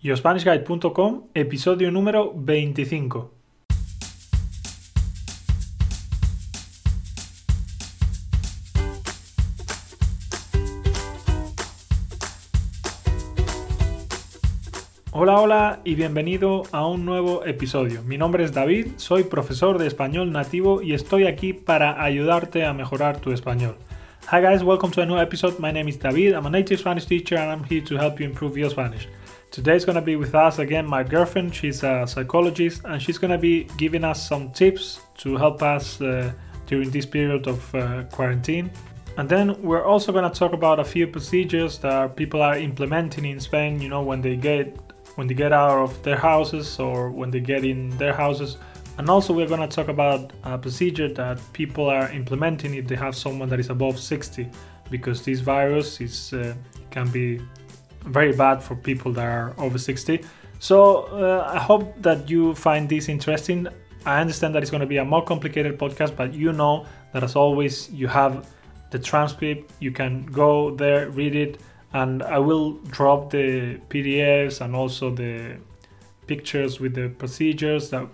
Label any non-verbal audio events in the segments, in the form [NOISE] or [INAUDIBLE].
YoSpanishGuide.com, episodio número 25. Hola, hola y bienvenido a un nuevo episodio. Mi nombre es David, soy profesor de español nativo y estoy aquí para ayudarte a mejorar tu español. Hi guys, welcome to a new episode. My name is David. I'm a native Spanish teacher and I'm here to help you improve your Spanish. Today is going to be with us again my girlfriend. She's a psychologist and she's going to be giving us some tips to help us uh, during this period of uh, quarantine. And then we're also going to talk about a few procedures that people are implementing in Spain, you know, when they get when they get out of their houses or when they get in their houses. And also, we're going to talk about a procedure that people are implementing if they have someone that is above 60, because this virus is uh, can be very bad for people that are over 60. So uh, I hope that you find this interesting. I understand that it's going to be a more complicated podcast, but you know that as always, you have the transcript. You can go there, read it, and I will drop the PDFs and also the pictures with the procedures that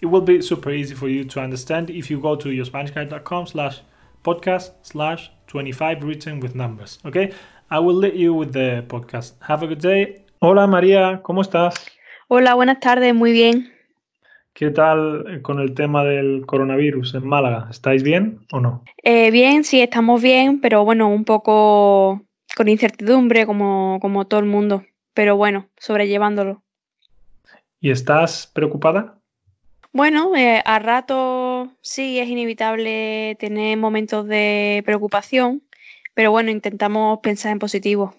it will be super easy for you to understand if you go to yourspanishguide.com slash podcast slash 25 written with numbers okay I will let you with the podcast have a good day hola María ¿cómo estás? hola buenas tardes muy bien ¿Qué tal con el tema del coronavirus en Málaga? ¿Estáis bien o no? Eh, bien, sí, estamos bien, pero bueno, un poco con incertidumbre como, como todo el mundo, pero bueno, sobrellevándolo. ¿Y estás preocupada? Bueno, eh, a rato sí es inevitable tener momentos de preocupación, pero bueno, intentamos pensar en positivo.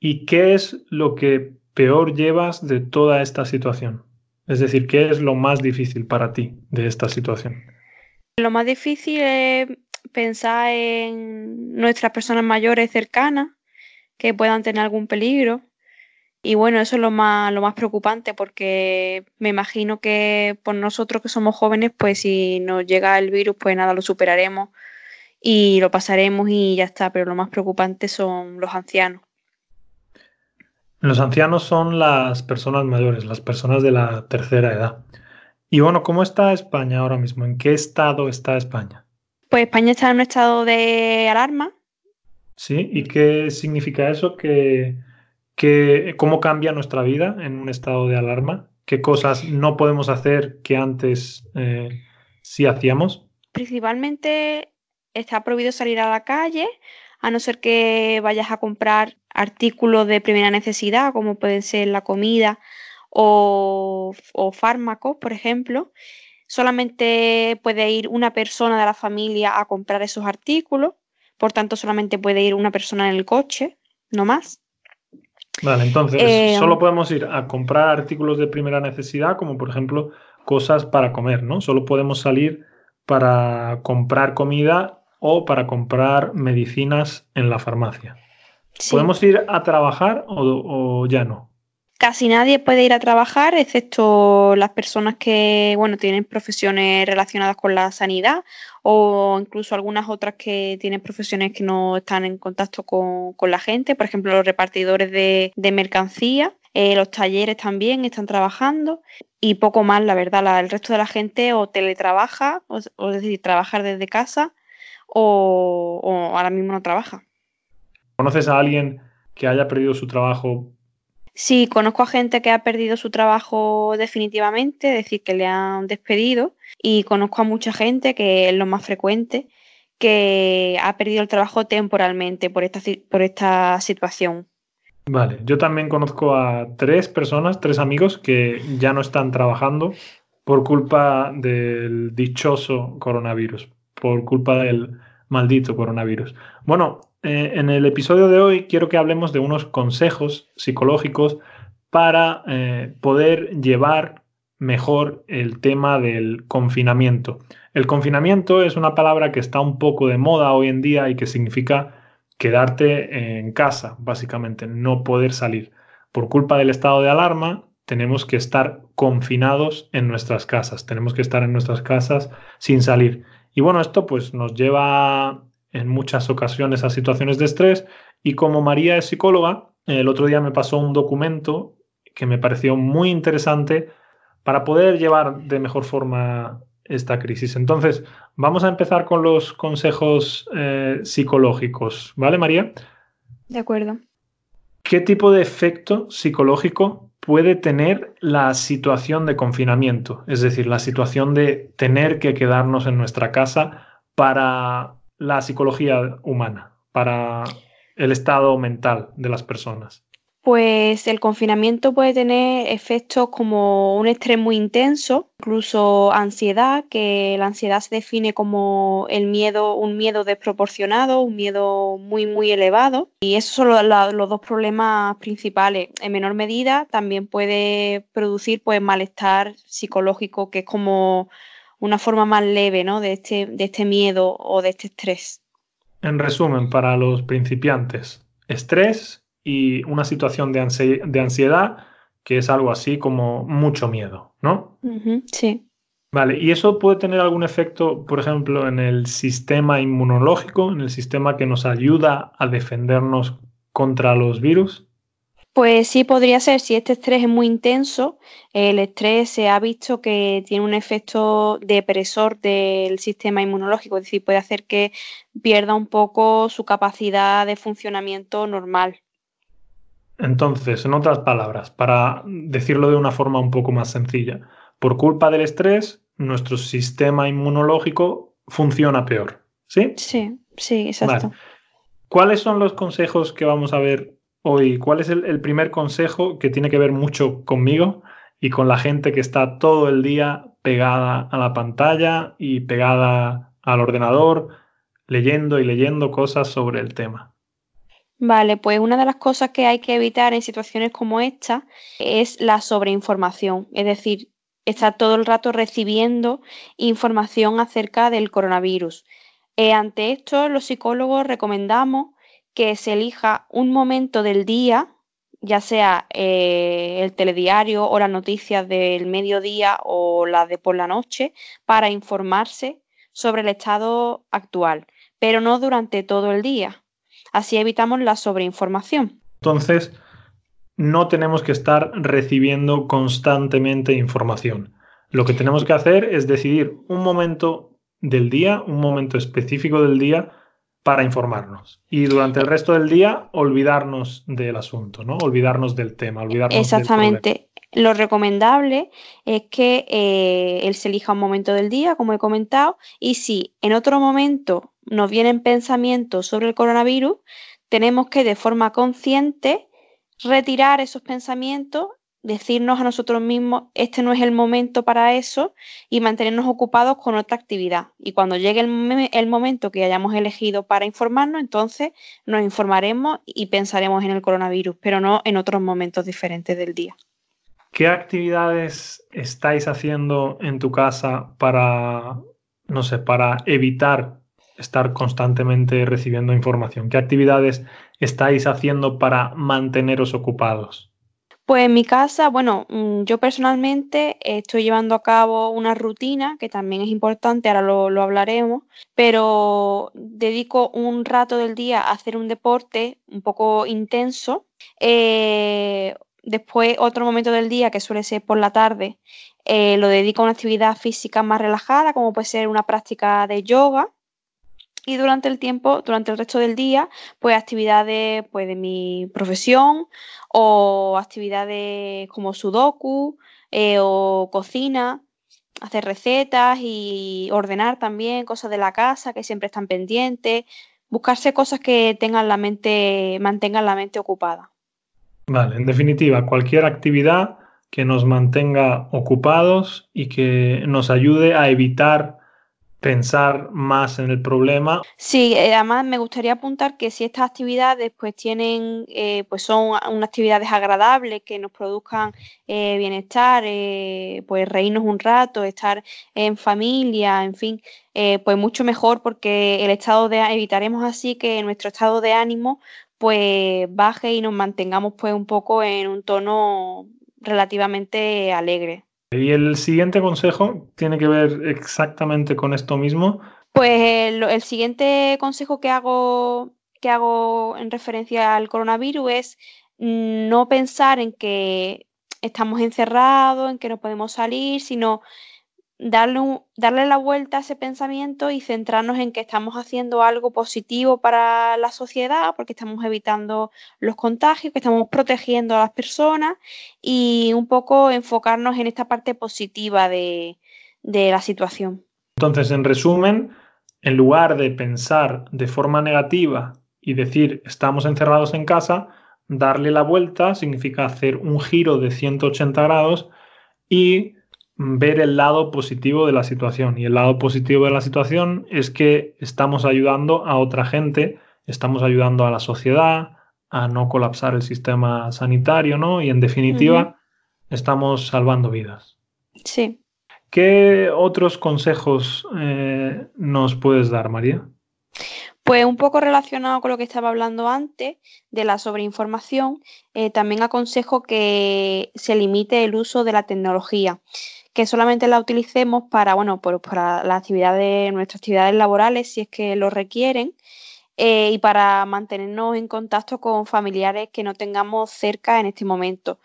¿Y qué es lo que peor llevas de toda esta situación? Es decir, ¿qué es lo más difícil para ti de esta situación? Lo más difícil es pensar en nuestras personas mayores cercanas, que puedan tener algún peligro. Y bueno, eso es lo más, lo más preocupante porque me imagino que por nosotros que somos jóvenes, pues si nos llega el virus, pues nada, lo superaremos y lo pasaremos y ya está. Pero lo más preocupante son los ancianos. Los ancianos son las personas mayores, las personas de la tercera edad. Y bueno, ¿cómo está España ahora mismo? ¿En qué estado está España? Pues España está en un estado de alarma ¿Sí? ¿Y qué significa eso? ¿Cómo cambia nuestra vida en un estado de alarma? ¿Qué cosas no podemos hacer que antes eh, sí hacíamos? Principalmente está prohibido salir a la calle, a no ser que vayas a comprar artículos de primera necesidad, como pueden ser la comida o, o fármacos, por ejemplo. Solamente puede ir una persona de la familia a comprar esos artículos por tanto solamente puede ir una persona en el coche, no más. Vale, entonces eh, solo podemos ir a comprar artículos de primera necesidad, como por ejemplo cosas para comer, ¿no? Solo podemos salir para comprar comida o para comprar medicinas en la farmacia. ¿Podemos ir a trabajar o, o ya no? Casi nadie puede ir a trabajar, excepto las personas que bueno, tienen profesiones relacionadas con la sanidad o incluso algunas otras que tienen profesiones que no están en contacto con, la gente, por ejemplo, los repartidores de, mercancía. Eh, los talleres también están trabajando y poco más, la verdad. el resto de la gente o teletrabaja, o, o es decir, trabajar desde casa, o, o ahora mismo no trabaja. ¿Conoces a alguien que haya perdido su trabajo Sí, conozco a gente que ha perdido su trabajo definitivamente, es decir, que le han despedido, y conozco a mucha gente, que es lo más frecuente, que ha perdido el trabajo temporalmente por esta, por esta situación. Vale, yo también conozco a tres personas, tres amigos que ya no están trabajando por culpa del dichoso coronavirus, por culpa del maldito coronavirus. Bueno, eh, en el episodio de hoy quiero que hablemos de unos consejos psicológicos para eh, poder llevar mejor el tema del confinamiento. El confinamiento es una palabra que está un poco de moda hoy en día y que significa quedarte en casa, básicamente, no poder salir. Por culpa del estado de alarma, tenemos que estar confinados en nuestras casas, tenemos que estar en nuestras casas sin salir. Y bueno, esto pues nos lleva en muchas ocasiones a situaciones de estrés y como María es psicóloga, el otro día me pasó un documento que me pareció muy interesante para poder llevar de mejor forma esta crisis. Entonces, vamos a empezar con los consejos eh, psicológicos, ¿vale, María? De acuerdo. ¿Qué tipo de efecto psicológico puede tener la situación de confinamiento? Es decir, la situación de tener que quedarnos en nuestra casa para la psicología humana, para el estado mental de las personas. Pues el confinamiento puede tener efectos como un estrés muy intenso, incluso ansiedad, que la ansiedad se define como el miedo, un miedo desproporcionado, un miedo muy muy elevado. Y esos son los, dos problemas principales. En menor medida también puede producir pues malestar psicológico, que es como una forma más leve ¿no? de, este, de este miedo o de este estrés. En resumen, para los principiantes, estrés y una situación de, ansiedad que es algo así como mucho miedo, ¿no? sí. Vale, ¿y eso puede tener algún efecto, por ejemplo, en el sistema inmunológico, en el sistema que nos ayuda a defendernos contra los virus? Pues sí, podría ser. Si este estrés es muy intenso, el estrés se ha visto que tiene un efecto depresor del sistema inmunológico, es decir, puede hacer que pierda un poco su capacidad de funcionamiento normal. Entonces, en otras palabras, para decirlo de una forma un poco más sencilla, por culpa del estrés, nuestro sistema inmunológico funciona peor. ¿Sí? Sí, sí, exacto. ¿Cuáles son los consejos que vamos a ver hoy? ¿Cuál es el, primer consejo que tiene que ver mucho conmigo y con la gente que está todo el día pegada a la pantalla y pegada al ordenador, leyendo y leyendo cosas sobre el tema? Vale, pues una de las cosas que hay que evitar en situaciones como esta es la sobreinformación, es decir, estar todo el rato recibiendo información acerca del coronavirus. Eh, ante esto, los psicólogos recomendamos que se elija un momento del día, ya sea eh, el telediario o las noticias del mediodía o las de por la noche, para informarse sobre el estado actual, pero no durante todo el día. Así evitamos la sobreinformación. Entonces, no tenemos que estar recibiendo constantemente información. Lo que tenemos que hacer es decidir un momento del día, un momento específico del día para informarnos. Y durante el resto del día olvidarnos del asunto, ¿no? Olvidarnos del tema, olvidarnos Exactamente. Lo recomendable es que eh, él se elija un momento del día, como he comentado, y si en otro momento nos vienen pensamientos sobre el coronavirus, tenemos que de forma consciente retirar esos pensamientos, decirnos a nosotros mismos, este no es el momento para eso y mantenernos ocupados con otra actividad. Y cuando llegue el, el momento que hayamos elegido para informarnos, entonces nos informaremos y pensaremos en el coronavirus, pero no en otros momentos diferentes del día. ¿Qué actividades estáis haciendo en tu casa para, no sé, para evitar estar constantemente recibiendo información? ¿Qué actividades estáis haciendo para manteneros ocupados? Pues en mi casa, bueno, mm, yo personalmente estoy llevando a cabo una rutina que también es importante, ahora lo, hablaremos, pero dedico un rato del día a hacer un deporte un poco intenso. Eh, después, otro momento del día, que suele ser por la tarde, eh, lo dedico a una actividad física más relajada, como puede ser una práctica de yoga y durante el tiempo, durante el resto del día, pues actividades pues, de mi profesión o actividades como sudoku eh, o cocina, hacer recetas y ordenar también cosas de la casa que siempre están pendientes, buscarse cosas que tengan la mente, mantengan la mente ocupada. Vale, en definitiva, cualquier actividad que nos mantenga ocupados y que nos ayude a evitar pensar más en el problema. Sí, eh, además me gustaría apuntar que si estas actividades pues tienen, eh, pues son unas actividades agradables que nos produzcan eh, bienestar, pues reírnos un rato, estar en familia, en fin, pues mucho mejor porque el estado de evitaremos así que nuestro estado de ánimo pues baje y nos mantengamos pues un poco en un tono relativamente alegre. Y el siguiente consejo tiene que ver exactamente con esto mismo. Pues el, siguiente consejo que hago, que hago en referencia al coronavirus es no pensar en que estamos encerrados, en que no podemos salir, sino darle, darle la vuelta a ese pensamiento y centrarnos en que estamos haciendo algo positivo para la sociedad, porque estamos evitando los contagios, que estamos protegiendo a las personas y un poco enfocarnos en esta parte positiva de, de la situación. Entonces, en resumen, en lugar de pensar de forma negativa y decir estamos encerrados en casa, darle la vuelta significa hacer un giro de 180 grados y ver el lado positivo de la situación. Y el lado positivo de la situación es que estamos ayudando a otra gente, estamos ayudando a la sociedad a no colapsar el sistema sanitario, ¿no? Y en definitiva, estamos salvando vidas. Sí. ¿Qué otros consejos eh, nos puedes dar, María? Pues un poco relacionado con lo que estaba hablando antes de la sobreinformación, eh, también aconsejo que se limite el uso de la tecnología que solamente la utilicemos para, bueno, para las actividades, nuestras actividades laborales, si es que lo requieren, eh, y para mantenernos en contacto con familiares que no tengamos cerca en este momento.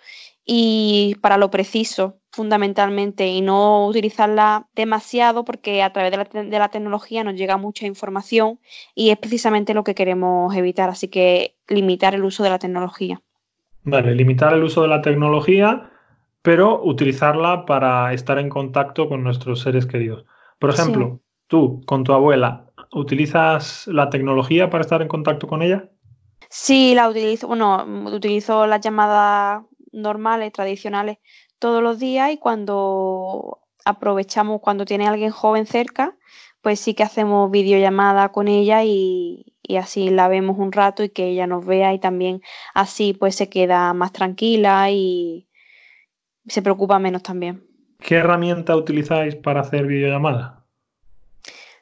Y para lo preciso, fundamentalmente, y no utilizarla demasiado porque a través de la, de la tecnología nos llega mucha información y es precisamente lo que queremos evitar. Así que limitar el uso de la tecnología. Vale, limitar el uso de la tecnología pero utilizarla para estar en contacto con nuestros seres queridos. Por ejemplo, tú con tu abuela, ¿utilizas la tecnología para estar en contacto con ella? Sí, la utilizo, bueno, utilizo las llamadas normales, tradicionales, todos los días y cuando aprovechamos, cuando tiene alguien joven cerca, pues sí que hacemos videollamada con ella y, y, así la vemos un rato y que ella nos vea y también así pues se queda más tranquila y, se preocupa menos también. ¿Qué herramienta utilizáis para hacer videollamada?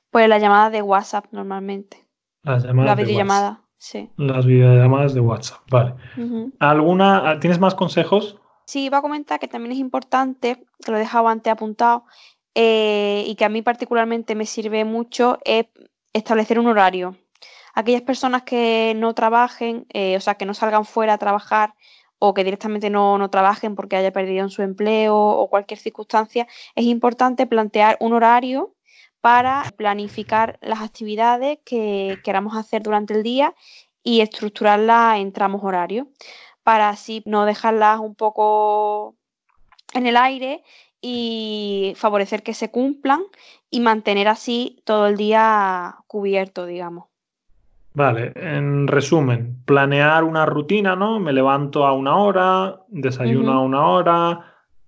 Pues las llamadas de WhatsApp normalmente. Las llamadas la videollamada, sí. Las videollamadas de WhatsApp, vale. ¿Alguna, ¿Tienes más consejos? Sí, iba a comentar que también es importante, que lo he dejado antes apuntado, eh, y que a mí particularmente me sirve mucho, es establecer un horario. Aquellas personas que no trabajen, eh, o sea, que no salgan fuera a trabajar o que directamente no, trabajen porque haya perdido en su empleo o cualquier circunstancia, es importante plantear un horario para planificar las actividades que queramos hacer durante el día y estructurarlas en tramos horarios para así no dejarlas un poco en el aire y favorecer que se cumplan y mantener así todo el día cubierto, digamos. Vale, en resumen, planear una rutina, ¿no? Me levanto a una hora, desayuno a una hora,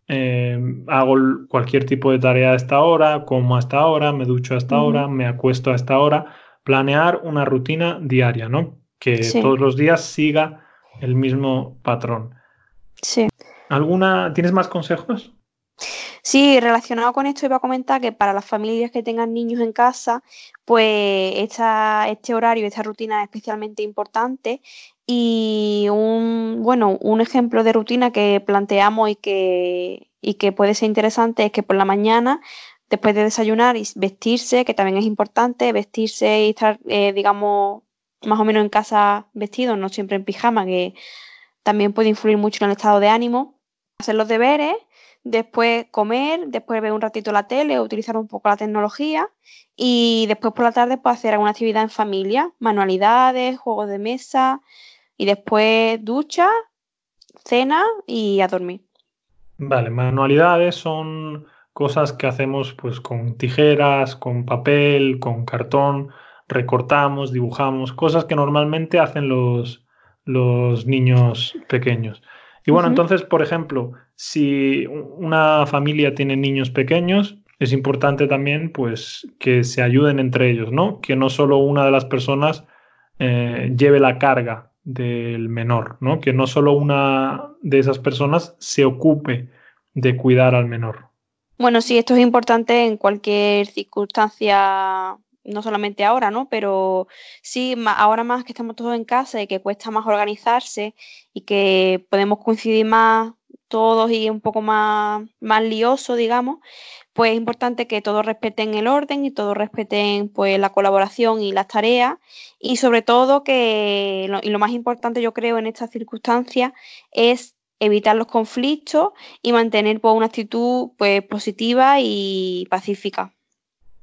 em, hago cualquier tipo de tarea a esta hora, como a esta hora, me ducho a esta hora, me acuesto a esta hora. Planear una rutina diaria, ¿no? Que todos los días siga el mismo patrón. Sí. ¿Alguna, ¿Tienes más consejos? Sí, relacionado con esto iba a comentar que para las familias que tengan niños en casa, pues este horario, esta rutina es especialmente importante. Y un, bueno, un ejemplo de rutina que planteamos y que, puede ser interesante es que por la mañana, después de desayunar y vestirse, que también es importante, vestirse y estar, eh, digamos, más o menos en casa vestido, no siempre en pijama, que también puede influir mucho en el estado de ánimo, hacer los deberes después comer, después ver un ratito la tele, utilizar un poco la tecnología y después por la tarde pues hacer alguna actividad en familia, manualidades, juegos de mesa y después ducha, cena y a dormir. Vale, manualidades son cosas que hacemos pues con tijeras, con papel, con cartón, recortamos, dibujamos, cosas que normalmente hacen los, los niños pequeños. Y bueno, entonces, por ejemplo, si una familia tiene niños pequeños, es importante también pues que se ayuden entre ellos, ¿no? Que no solo una de las personas eh, lleve la carga del menor, ¿no? Que no solo una de esas personas se ocupe de cuidar al menor. Bueno, sí, esto es importante en cualquier circunstancia no solamente ahora, ¿no? Pero sí, ahora más que estamos todos en casa y que cuesta más organizarse y que podemos coincidir más todos y un poco más, más lioso, digamos, pues es importante que todos respeten el orden y todos respeten pues la colaboración y las tareas y sobre todo que, y lo más importante yo creo en estas circunstancias es evitar los conflictos y mantener pues, una actitud pues, positiva y pacífica.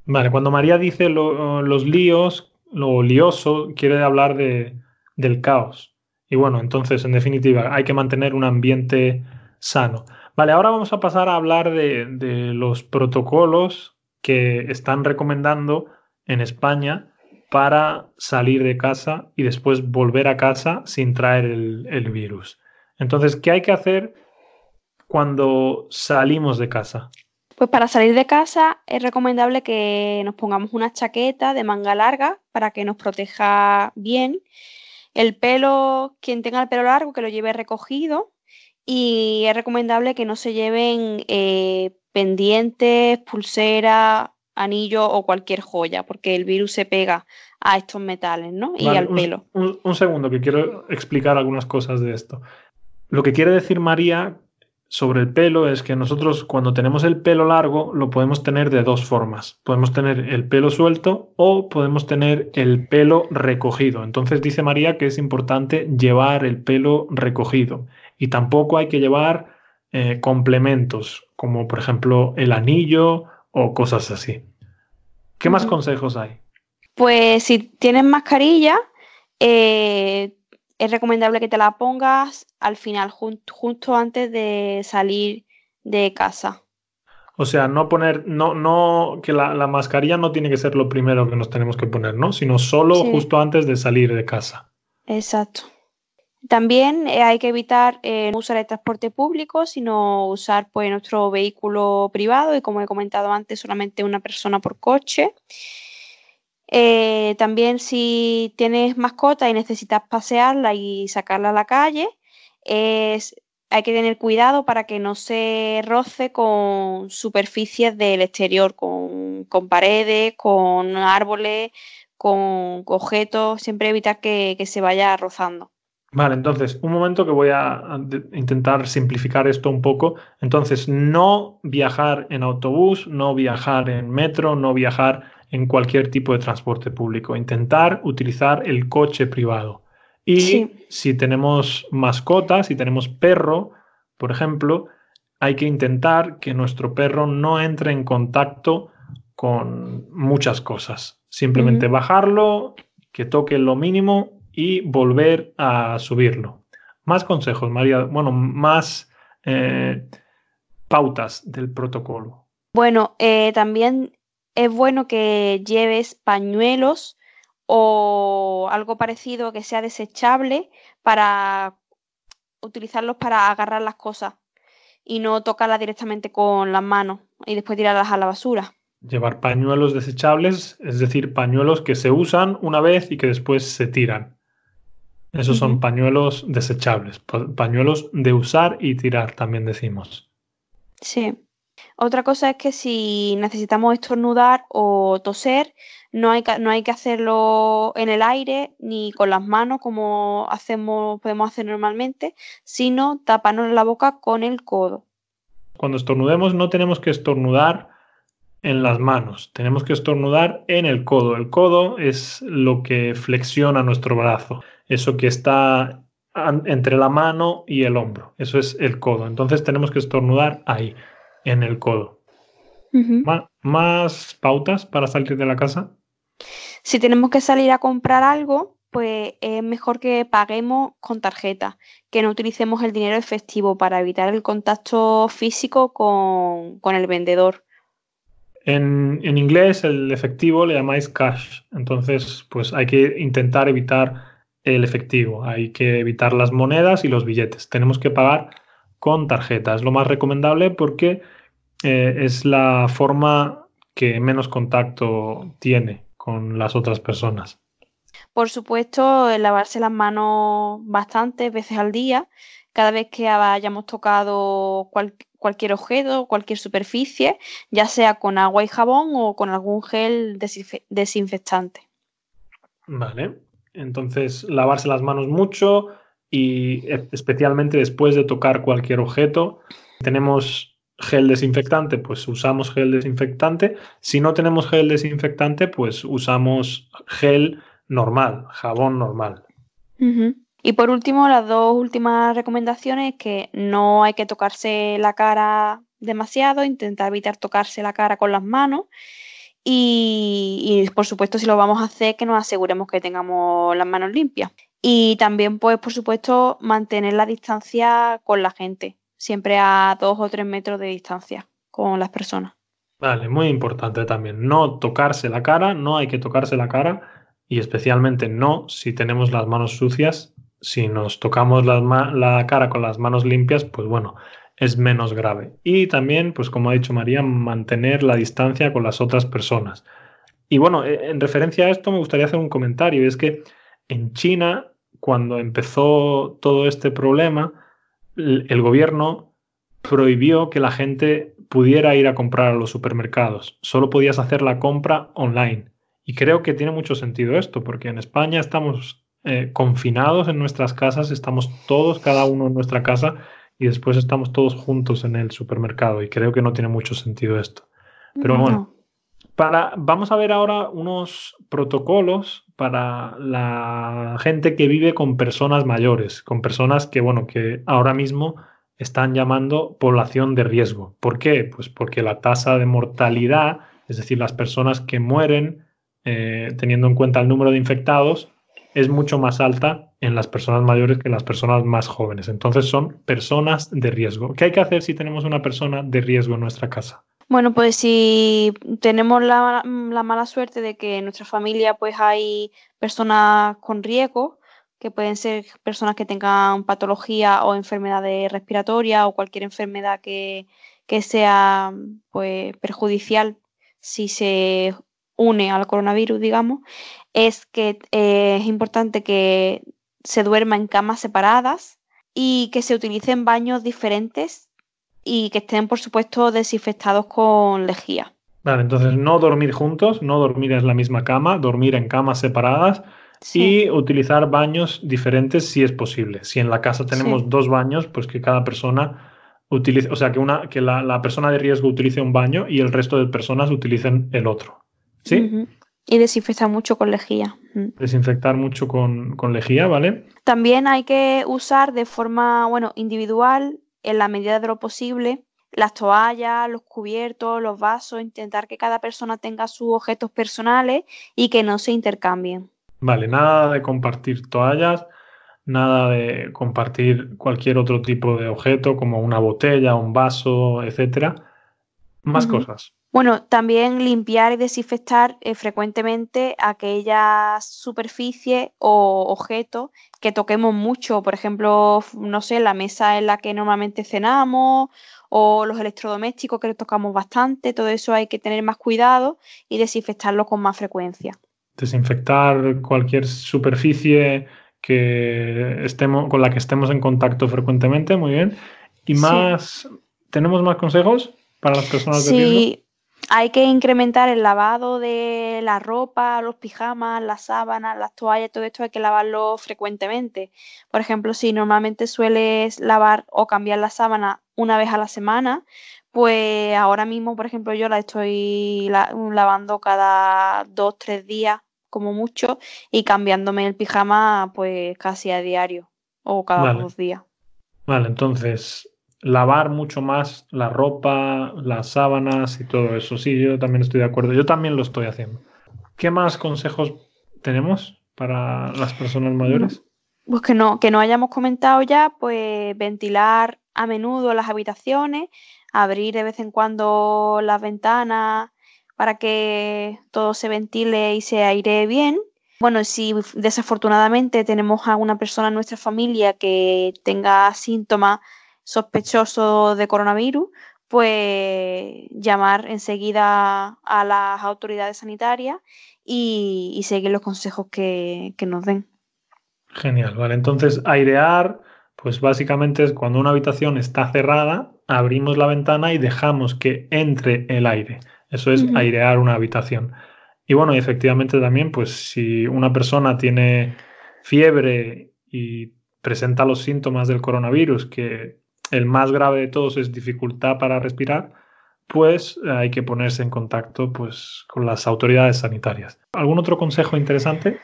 Vale, cuando María dice los líos, lo lioso, quiere hablar de, del caos. Y bueno, entonces, en definitiva, hay que mantener un ambiente sano. Vale, ahora vamos a pasar a hablar de, de los protocolos que están recomendando en España para salir de casa y después volver a casa sin traer el, el virus. Entonces, ¿qué hay que hacer cuando salimos de casa? Pues para salir de casa es recomendable que nos pongamos una chaqueta de manga larga para que nos proteja bien. El pelo, quien tenga el pelo largo, que lo lleve recogido. Y es recomendable que no se lleven eh, pendientes, pulseras, anillo o cualquier joya, porque el virus se pega a estos metales, ¿no? Y al pelo. Un, segundo, que quiero explicar algunas cosas de esto. Lo que quiere decir María sobre el pelo es que nosotros cuando tenemos el pelo largo lo podemos tener de dos formas. Podemos tener el pelo suelto o podemos tener el pelo recogido. Entonces dice María que es importante llevar el pelo recogido y tampoco hay que llevar eh, complementos como por ejemplo el anillo o cosas así. ¿Qué más consejos hay? Pues si tienes mascarilla, eh, es recomendable que te la pongas al final, justo antes de salir de casa. O sea, no poner, no, no, que la, mascarilla no tiene que ser lo primero que nos tenemos que poner, ¿no? Sino solo justo antes de salir de casa. Exacto. También eh, hay que evitar eh, no usar el transporte público, sino usar pues, nuestro vehículo privado y como he comentado antes, solamente una persona por coche. Eh, también si tienes mascota y necesitas pasearla y sacarla a la calle, hay que tener cuidado para que no se roce con superficies del exterior, con, paredes, con árboles, con objetos, siempre evitar que se vaya rozando. Vale, entonces, un momento que voy a intentar simplificar esto un poco. Entonces, no viajar en autobús, no viajar en metro, no viajar en cualquier tipo de transporte público. Intentar utilizar el coche privado. Y si tenemos mascotas, si tenemos perro, por ejemplo, hay que intentar que nuestro perro no entre en contacto con muchas cosas. Simplemente bajarlo, que toque lo mínimo y volver a subirlo. Más consejos, María, bueno, más eh, pautas del protocolo. Bueno, eh, también es bueno que lleves pañuelos o algo parecido que sea desechable para utilizarlos para agarrar las cosas y no tocarlas directamente con las manos y después tirarlas a la basura. Llevar pañuelos desechables, es decir, pañuelos que se usan una vez y que después se tiran. Esos son pañuelos desechables, pañuelos de usar y tirar, también decimos. Sí. Otra cosa es que si necesitamos estornudar o toser, no hay, que, hacerlo en el aire ni con las manos como hacemos, podemos hacer normalmente, sino taparnos la boca con el codo. Cuando estornudemos no tenemos que estornudar en las manos, tenemos que estornudar en el codo. El codo es lo que flexiona nuestro brazo eso que está entre la mano y el hombro. Eso es el codo. Entonces tenemos que estornudar ahí, en el codo. ¿Más pautas para salir de la casa? Si tenemos que salir a comprar algo, pues es mejor que paguemos con tarjeta, que no utilicemos el dinero efectivo para evitar el contacto físico con, el vendedor. En, en, inglés el efectivo le llamáis cash, entonces pues hay que intentar evitar el efectivo, hay que evitar las monedas y los billetes. Tenemos que pagar con tarjeta. Es lo más recomendable porque eh, es la forma que menos contacto tiene con las otras personas. Por supuesto, lavarse las manos bastantes veces al día, cada vez que hayamos tocado cualquier objeto, cualquier superficie, ya sea con agua y jabón o con algún gel desinfectante. Vale. Entonces, lavarse las manos mucho y e, especialmente después de tocar cualquier objeto. Tenemos gel desinfectante, pues usamos gel desinfectante. Si no tenemos gel desinfectante, pues usamos gel normal, jabón normal. Y por último, las dos últimas recomendaciones es que no hay que tocarse la cara demasiado, intentar evitar tocarse la cara con las manos y, por supuesto si lo vamos a hacer que nos aseguremos que tengamos las manos limpias. Y también pues por supuesto mantener la distancia con la gente, siempre a dos o tres metros de distancia con las personas. Vale, muy importante también, no tocarse la cara, no hay que tocarse la cara y especialmente no si tenemos las manos sucias. Si nos tocamos la cara con las manos limpias, pues bueno, es menos grave. Y también, pues como ha dicho María, mantener la distancia con las otras personas. Y bueno, e, en referencia a esto me gustaría hacer un comentario, y es que en China, cuando empezó todo este problema, el gobierno prohibió que la gente pudiera ir a comprar a los supermercados. Solo podías hacer la compra online. Y creo que tiene mucho sentido esto, porque en España estamos eh, confinados en nuestras casas, estamos todos, cada uno en nuestra casa, y después estamos todos juntos en el supermercado y creo que no tiene mucho sentido esto. Pero bueno, para, vamos a ver ahora unos protocolos para la gente que vive con personas mayores, con personas que, bueno, que ahora mismo están llamando población de riesgo. ¿Por qué? Pues porque la tasa de mortalidad, es decir, las personas que mueren eh, teniendo en cuenta el número de infectados, es mucho más alta en las personas mayores que en las personas más jóvenes. Entonces son personas de riesgo. ¿Qué hay que hacer si tenemos una persona de riesgo en nuestra casa? Bueno, pues si tenemos la, mala suerte de que en nuestra familia pues hay personas con riesgo, que pueden ser personas que tengan patología o enfermedades respiratorias o cualquier enfermedad que, que sea pues perjudicial si se une al coronavirus, digamos, es que eh, es importante que se duerma en camas separadas y que se utilicen baños diferentes y que estén, por supuesto, desinfectados con lejía. Vale, entonces no dormir juntos, no dormir en la misma cama, dormir en camas separadas y utilizar baños diferentes si es posible. Si en la casa tenemos dos baños, pues que cada persona utilice, o sea, que, una, que la, persona de riesgo utilice un baño y el resto de personas utilicen el otro. ¿Sí? Y desinfectar mucho con lejía. Mm. Desinfectar mucho con, con, lejía, ¿vale? También hay que usar de forma, bueno, individual, en la medida de lo posible, las toallas, los cubiertos, los vasos, intentar que cada persona tenga sus objetos personales y que no se intercambien. Vale, nada de compartir toallas, nada de compartir cualquier otro tipo de objeto como una botella, un vaso, etcétera. Más cosas. Bueno, también limpiar y desinfectar eh, frecuentemente aquellas superficies o objetos que toquemos mucho, por ejemplo, no sé, la mesa en la que normalmente cenamos o los electrodomésticos que tocamos bastante, todo eso hay que tener más cuidado y desinfectarlo con más frecuencia. Desinfectar cualquier superficie que estemos, con la que estemos en contacto frecuentemente, muy bien. ¿Y más? ¿Tenemos más consejos para las personas de riesgo? Hay que incrementar el lavado de la ropa, los pijamas, las sábanas, las toallas, todo esto hay que lavarlo frecuentemente. Por ejemplo, si normalmente sueles lavar o cambiar la sábana una vez a la semana, pues ahora mismo, por ejemplo, yo la estoy lavando cada dos, tres días como mucho y cambiándome el pijama pues casi a diario o cada dos días. Vale, entonces lavar mucho más la ropa, las sábanas y todo eso. Sí, yo también estoy de acuerdo. Yo también lo estoy haciendo. ¿Qué más consejos tenemos para las personas mayores? Pues que no, que no hayamos comentado ya, pues ventilar a menudo las habitaciones, abrir de vez en cuando las ventanas para que todo se ventile y se aire bien. Bueno, si desafortunadamente tenemos a una persona en nuestra familia que tenga síntomas sospechoso de coronavirus, pues llamar enseguida a las autoridades sanitarias y, seguir los consejos que, nos den. Genial, vale. Entonces, airear, pues básicamente es cuando una habitación está cerrada, abrimos la ventana y dejamos que entre el aire. Eso es airear una habitación. Y bueno, efectivamente también, pues si una persona tiene fiebre y presenta los síntomas del coronavirus, que el más grave de todos es dificultad para respirar, pues eh, hay que ponerse en contacto pues, con las autoridades sanitarias. ¿Algún otro consejo interesante?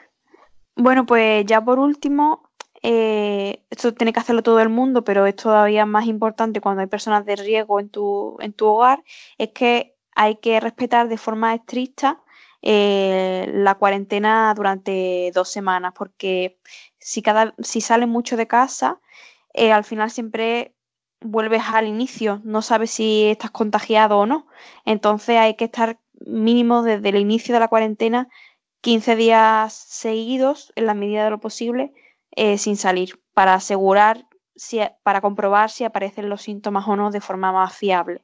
Bueno, pues ya por último, eh, esto tiene que hacerlo todo el mundo, pero es todavía más importante cuando hay personas de riesgo en tu, en tu hogar, es que hay que respetar de forma estricta eh, la cuarentena durante dos semanas, porque si, cada, si sales mucho de casa, al final siempre vuelves al inicio, no sabes si estás contagiado o no. Entonces hay que estar mínimo desde el inicio de la cuarentena 15 días seguidos, en la medida de lo posible, eh, sin salir, para asegurar, si, para comprobar si aparecen los síntomas o no de forma más fiable.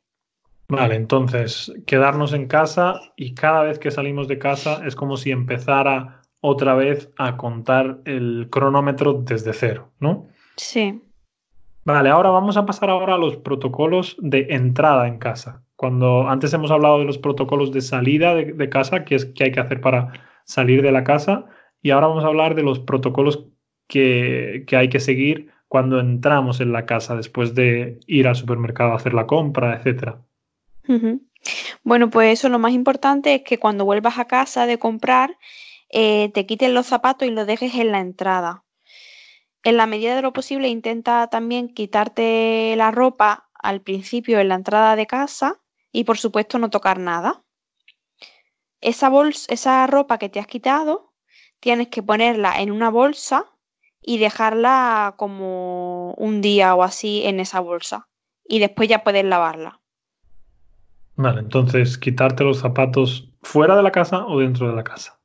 Vale, entonces quedarnos en casa y cada vez que salimos de casa es como si empezara otra vez a contar el cronómetro desde cero, ¿no? Sí. Vale, ahora vamos a pasar ahora a los protocolos de entrada en casa. Cuando antes hemos hablado de los protocolos de salida de, casa, que es que hay que hacer para salir de la casa, y ahora vamos a hablar de los protocolos que, hay que seguir cuando entramos en la casa después de ir al supermercado a hacer la compra, etcétera. Bueno, pues eso lo más importante es que cuando vuelvas a casa de comprar, eh, te quites los zapatos y los dejes en la entrada en la medida de lo posible intenta también quitarte la ropa al principio en la entrada de casa y por supuesto no tocar nada. Esa, bolsa, esa ropa que te has quitado tienes que ponerla en una bolsa y dejarla como un día o así en esa bolsa y después ya puedes lavarla. Vale, entonces quitarte los zapatos fuera de la casa o dentro de la casa.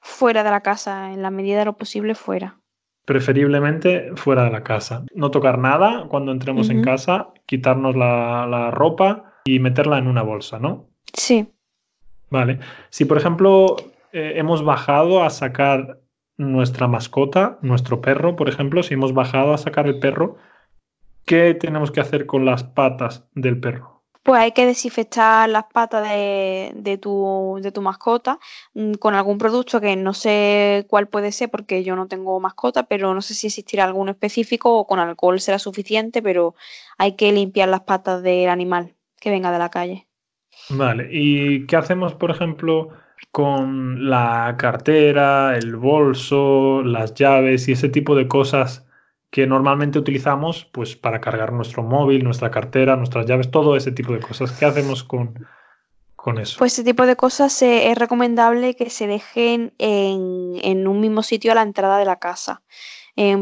Fuera de la casa, en la medida de lo posible fuera preferiblemente fuera de la casa. No tocar nada cuando entremos en casa, quitarnos la, ropa y meterla en una bolsa, ¿no? Sí. Vale. Si, por ejemplo, eh, hemos bajado a sacar nuestra mascota, nuestro perro, por ejemplo, si hemos bajado a sacar el perro, ¿qué tenemos que hacer con las patas del perro? Pues hay que desinfectar las patas de, tu, de tu mascota mm, con algún producto que no sé cuál puede ser porque yo no tengo mascota, pero no sé si existirá alguno específico o con alcohol será suficiente, pero hay que limpiar las patas del animal que venga de la calle. Vale, ¿y qué hacemos, por ejemplo, con la cartera, el bolso, las llaves y ese tipo de cosas? Que normalmente utilizamos pues para cargar nuestro móvil, nuestra cartera, nuestras llaves, todo ese tipo de cosas. ¿Qué hacemos con, con eso? Pues ese tipo de cosas es recomendable que se dejen en, un mismo sitio a la entrada de la casa.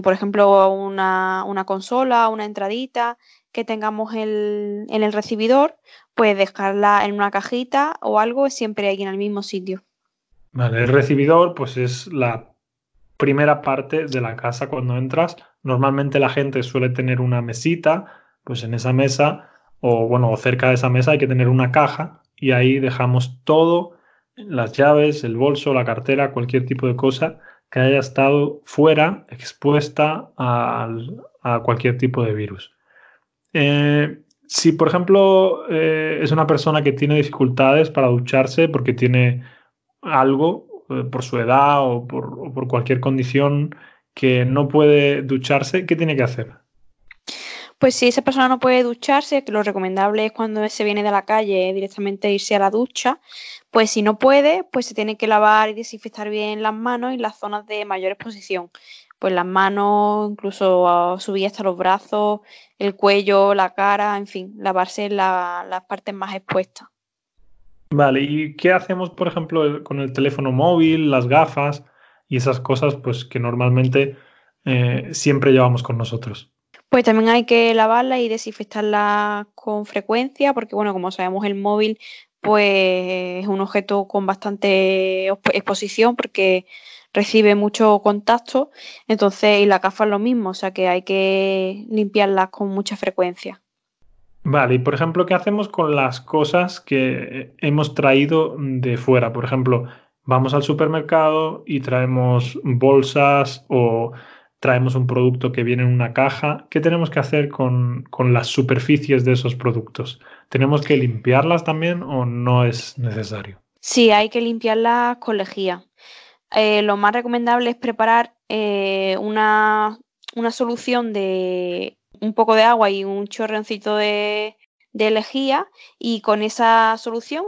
por ejemplo, una, consola, una entradita que tengamos en el recibidor, pues dejarla en una cajita o algo siempre ahí en el mismo sitio. Vale, el recibidor pues es la primera parte de la casa cuando entras. Normalmente la gente suele tener una mesita, pues en esa mesa o bueno, cerca de esa mesa hay que tener una caja y ahí dejamos todo, las llaves, el bolso, la cartera, cualquier tipo de cosa que haya estado fuera, expuesta a, cualquier tipo de virus. Eh, si, por ejemplo, eh, es una persona que tiene dificultades para ducharse porque tiene algo, eh, por su edad o por, cualquier condición que no puede ducharse, ¿qué tiene que hacer? Pues si esa persona no puede ducharse, que lo recomendable es cuando se viene de la calle directamente irse a la ducha, pues si no puede, pues se tiene que lavar y desinfectar bien las manos y las zonas de mayor exposición. Pues las manos, incluso subir hasta los brazos, el cuello, la cara, en fin, lavarse las partes más expuestas. Vale, ¿y qué hacemos, por ejemplo, con el teléfono móvil, las gafas y esas cosas pues, que normalmente eh, siempre llevamos con nosotros? Pues también hay que lavarla y desinfectarla con frecuencia, porque bueno, como sabemos, el móvil pues es un objeto con bastante exposición porque recibe mucho contacto, entonces y la gafa es lo mismo, o sea que hay que limpiarlas con mucha frecuencia. Vale, y por ejemplo, ¿qué hacemos con las cosas que hemos traído de fuera? Por ejemplo, vamos al supermercado y traemos bolsas o traemos un producto que viene en una caja. ¿Qué tenemos que hacer con, las superficies de esos productos? ¿Tenemos que limpiarlas también o no es necesario? Sí, hay que limpiarlas con lejía. Eh, lo más recomendable es preparar eh, una, una solución de un poco de agua y un chorroncito de, de lejía y con esa solución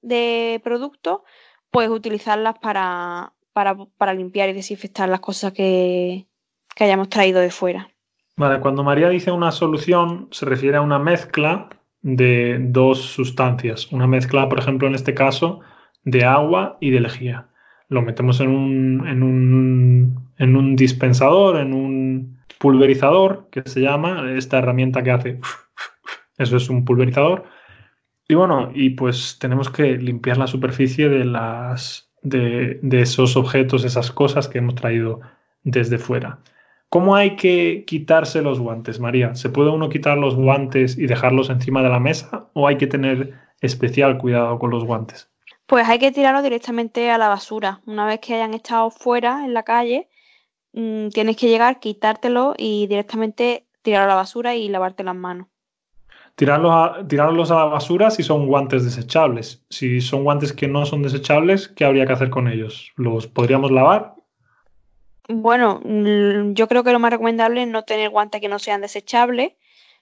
de producto pues utilizarlas para, para, limpiar y desinfectar las cosas que, que hayamos traído de fuera. Vale, cuando María dice una solución, se refiere a una mezcla de dos sustancias. Una mezcla, por ejemplo, en este caso, de agua y de lejía. Lo metemos en un, en un, en un dispensador, en un pulverizador, que se llama, esta herramienta que hace... [LAUGHS] Eso es un pulverizador. Y bueno, y pues tenemos que limpiar la superficie de, las, de, esos objetos, esas cosas que hemos traído desde fuera. ¿Cómo hay que quitarse los guantes, María? ¿Se puede uno quitar los guantes y dejarlos encima de la mesa o hay que tener especial cuidado con los guantes? Pues hay que tirarlos directamente a la basura. Una vez que hayan estado fuera en la calle, mmm, tienes que llegar, quitártelo y directamente tirarlo a la basura y lavarte las manos. Tirarlos a, tirarlos a la basura si son guantes desechables. Si son guantes que no son desechables, ¿qué habría que hacer con ellos? ¿Los podríamos lavar? Bueno, mm, yo creo que lo más recomendable es no tener guantes que no sean desechables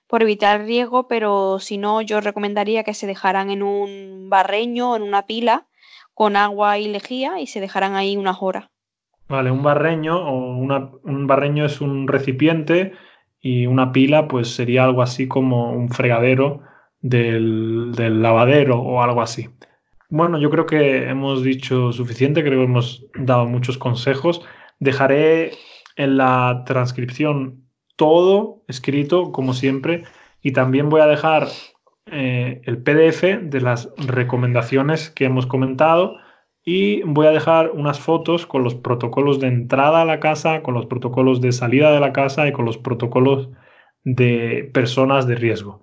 por evitar riesgo, pero si no, yo recomendaría que se dejaran en un barreño o en una pila con agua y lejía y se dejaran ahí unas horas. Vale, un barreño o una, un barreño es un recipiente y una pila pues sería algo así como un fregadero del, del lavadero o algo así. Bueno, yo creo que hemos dicho suficiente, creo que hemos dado muchos consejos. Dejaré en la transcripción todo escrito, como siempre, y también voy a dejar eh, el PDF de las recomendaciones que hemos comentado y voy a dejar unas fotos con los protocolos de entrada a la casa, con los protocolos de salida de la casa y con los protocolos de personas de riesgo.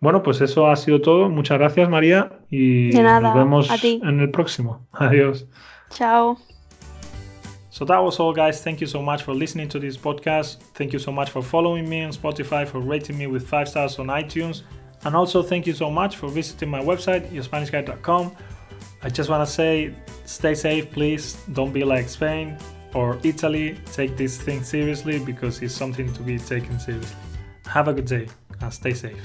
Bueno, pues eso ha sido todo. Muchas gracias, María, y nada, nos vemos a ti. en el próximo. [LAUGHS] Adiós. Chao. So that was all, guys. Thank you so much for listening to this podcast. Thank you so much for following me on Spotify, for rating me with five stars on iTunes. And also, thank you so much for visiting my website, yourspanishguide.com. I just want to say stay safe, please. Don't be like Spain or Italy. Take this thing seriously because it's something to be taken seriously. Have a good day and stay safe.